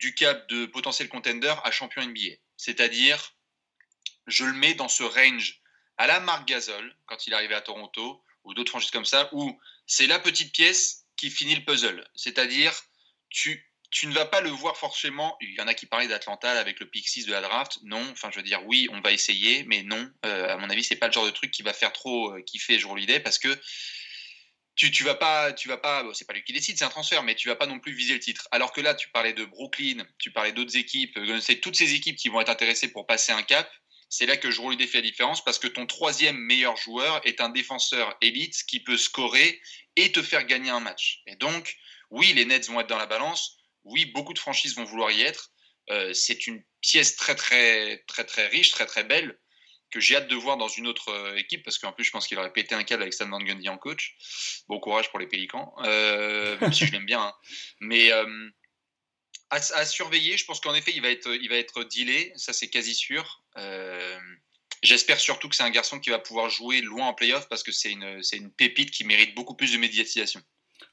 du cap de potentiel contender à champion NBA. C'est-à-dire, je le mets dans ce range à la Marc Gasol, quand il arrivé à Toronto, ou d'autres franchises comme ça, où c'est la petite pièce qui finit le puzzle. C'est-à-dire, tu, tu ne vas pas le voir forcément. Il y en a qui parlaient d'Atlanta avec le pick 6 de la draft. Non, enfin, je veux dire, oui, on va essayer, mais non. Euh, à mon avis, c'est pas le genre de truc qui va faire trop euh, kiffer jour l'idée parce que tu, tu vas pas, tu vas pas, c'est pas lui qui décide, c'est un transfert, mais tu vas pas non plus viser le titre. Alors que là, tu parlais de Brooklyn, tu parlais d'autres équipes, euh, c'est toutes ces équipes qui vont être intéressées pour passer un cap. C'est là que joue l'idée fait la différence parce que ton troisième meilleur joueur est un défenseur élite qui peut scorer et te faire gagner un match. Et donc, oui, les Nets vont être dans la balance. Oui, beaucoup de franchises vont vouloir y être. Euh, c'est une pièce très très très très riche, très très belle que j'ai hâte de voir dans une autre euh, équipe, parce qu'en plus, je pense qu'il aurait pété un câble avec Stan Van Gundy en coach. Bon courage pour les Pélicans, euh, [laughs] même si je l'aime bien. Hein. Mais euh, à, surveiller, je pense qu'en effet, il va être, il va être dealé, ça c'est quasi sûr. J'espère surtout que c'est un garçon qui va pouvoir jouer loin en playoff, parce que c'est une, une pépite qui mérite beaucoup plus de médiatisation.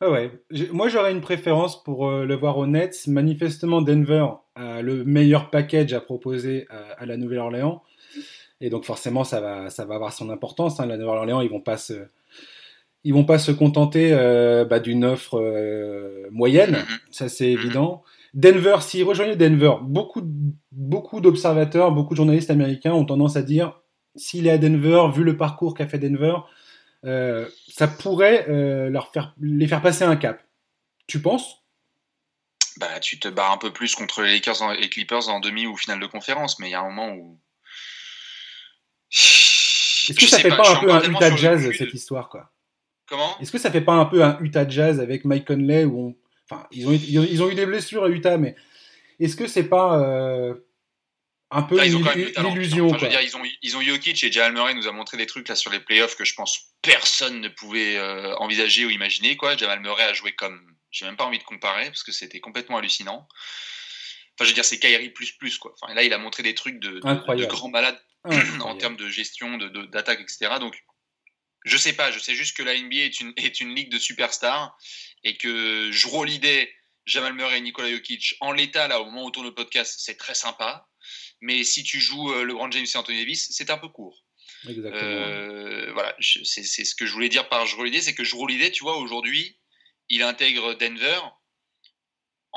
Ah ouais. Moi, j'aurais une préférence pour le voir au Nets. Manifestement, Denver a le meilleur package à proposer à la Nouvelle-Orléans. Et donc forcément, ça va, ça va avoir son importance. Hein. La Nouvelle-Orléans, ils vont pas se, ils vont pas se contenter euh, bah, d'une offre euh, moyenne, mm-hmm. ça c'est mm-hmm. évident. Denver, s'ils rejoignaient Denver, beaucoup, beaucoup d'observateurs, beaucoup de journalistes américains ont tendance à dire, s'il est à Denver, vu le parcours qu'a fait Denver, euh, ça pourrait leur faire, les faire passer un cap. Tu penses? Bah, tu te bats un peu plus contre les Lakers et les Clippers en demi ou finale de conférence, mais il y a un moment où est-ce que ça fait pas, un peu un Utah Jazz cette histoire quoi? Comment? Est-ce que ça fait pas un peu un Utah Jazz avec Mike Conley où enfin ils ont ils ont eu des blessures à Utah mais est-ce que c'est pas euh, un peu une, illusion enfin, ils ont ils ont Jokic et Jamal Murray nous a montré des trucs là sur les playoffs que je pense personne ne pouvait euh, envisager ou imaginer quoi. Jamal Murray a joué comme j'ai même pas envie de comparer parce que c'était complètement hallucinant. Enfin, je veux dire, c'est Kyrie plus plus quoi. Enfin, là, il a montré des trucs de, de, de grands malades [clears throat] en termes de gestion, d'attaque, de, etc. Donc, je sais pas, je sais juste que la NBA est une, est une ligue de superstars et que Holiday, Jamal Murray et Nikola Jokic, en l'état, là, au moment où on tourne le podcast, c'est très sympa. Mais si tu joues euh, LeBron James et Anthony Davis, c'est un peu court. Exactement. Euh, voilà, c'est ce que je voulais dire par Jrue Holiday, c'est que Jrue Holiday, tu vois, aujourd'hui, il intègre Denver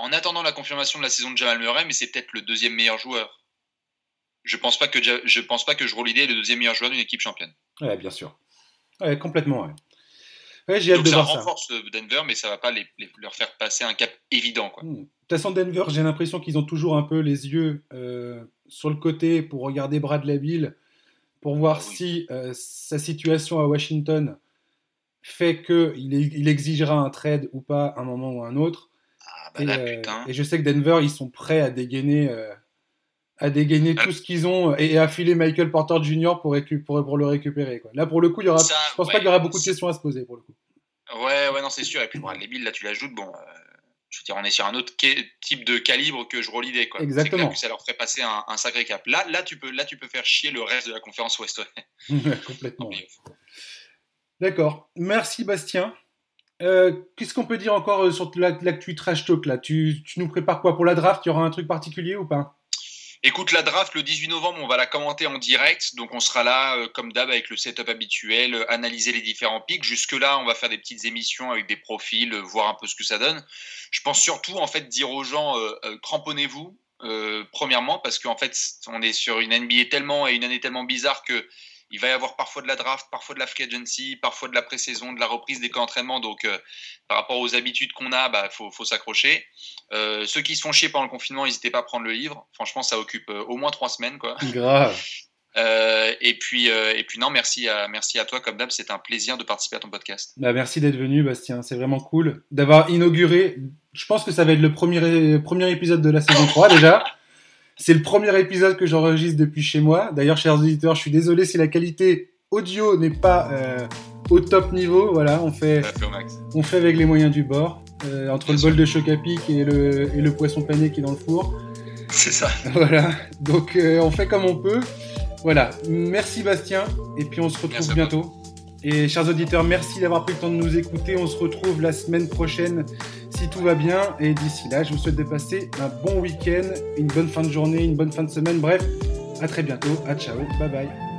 en attendant la confirmation de la saison de Jamal Murray, mais c'est peut-être le deuxième meilleur joueur je pense pas que je pense pas que je est le deuxième meilleur joueur d'une équipe championne. Ouais, bien sûr. Ouais, complètement. Ouais. j'ai hâte de ça voir renforce Denver, mais ça va pas les, leur faire passer un cap évident. Quoi. Hmm. De toute façon, Denver, j'ai l'impression qu'ils ont toujours un peu les yeux euh, sur le côté pour regarder Bradley Bill, pour voir ah si euh, sa situation à Washington fait qu'il il exigera un trade ou pas à un moment ou à un autre. Ah, bah euh, et, je sais que Denver, ils sont prêts à dégainer à dégainer tout ce qu'ils ont et à filer Michael Porter Jr. pour, pour, le récupérer. Quoi. Là, pour le coup, il y aura, je pense pas qu'il y aura beaucoup de questions à se poser pour le coup. Ouais, ouais, non, c'est sûr. Et puis, les billes, là, tu l'ajoutes. Bon, euh, je veux dire, on est sur un autre type de calibre que je l'idée. Quoi. Exactement. que ça leur ferait passer un, sacré cap. Là, là, tu peux, là, tu peux faire chier le reste de la conférence Ouest. [laughs] Complètement. D'accord. Merci, Bastien. Euh, qu'est-ce qu'on peut dire encore euh, sur l'actu trash talk là? Tu, nous prépares quoi? Pour la draft Il y aura un truc particulier ou pas? Écoute, la draft le 18 novembre, on va la commenter en direct. Donc on sera là, euh, comme d'hab, avec le setup habituel, analyser les différents pics. Jusque-là, on va faire des petites émissions avec des profils, voir un peu ce que ça donne. Je pense surtout, en fait, dire aux gens, cramponnez-vous, premièrement, parce qu'en fait, on est sur une NBA tellement et une année tellement bizarre que Il va y avoir parfois de la draft, parfois de la free agency, parfois de la pré-saison, de la reprise des camps d'entraînement. Donc, euh, par rapport aux habitudes qu'on a, il bah, faut, faut s'accrocher. Euh, ceux qui se font chier pendant le confinement, n'hésitez pas à prendre le livre. Franchement, ça occupe euh, au moins trois semaines. Quoi. [laughs] Grave. et puis, et puis non, merci à, merci à toi, comme d'hab, c'est un plaisir de participer à ton podcast. Bah, merci d'être venu, Bastien. C'est vraiment cool d'avoir inauguré. Je pense que ça va être le premier, premier épisode de la saison 3 déjà. C'est le premier épisode que j'enregistre depuis chez moi. D'ailleurs, chers auditeurs, je suis désolé si la qualité audio n'est pas euh, au top niveau. Voilà, on fait, on fait avec les moyens du bord. Euh, entre le bol de choc à pic et le, et le poisson pané qui est dans le four. C'est ça. [laughs] Voilà, donc euh, on fait comme on peut. Voilà, merci Bastien, et puis on se retrouve bientôt. Et chers auditeurs, merci d'avoir pris le temps de nous écouter. On se retrouve la semaine prochaine si tout va bien. Et d'ici là, je vous souhaite de passer un bon week-end, une bonne fin de journée, une bonne fin de semaine. Bref, à très bientôt. À ciao. Bye bye.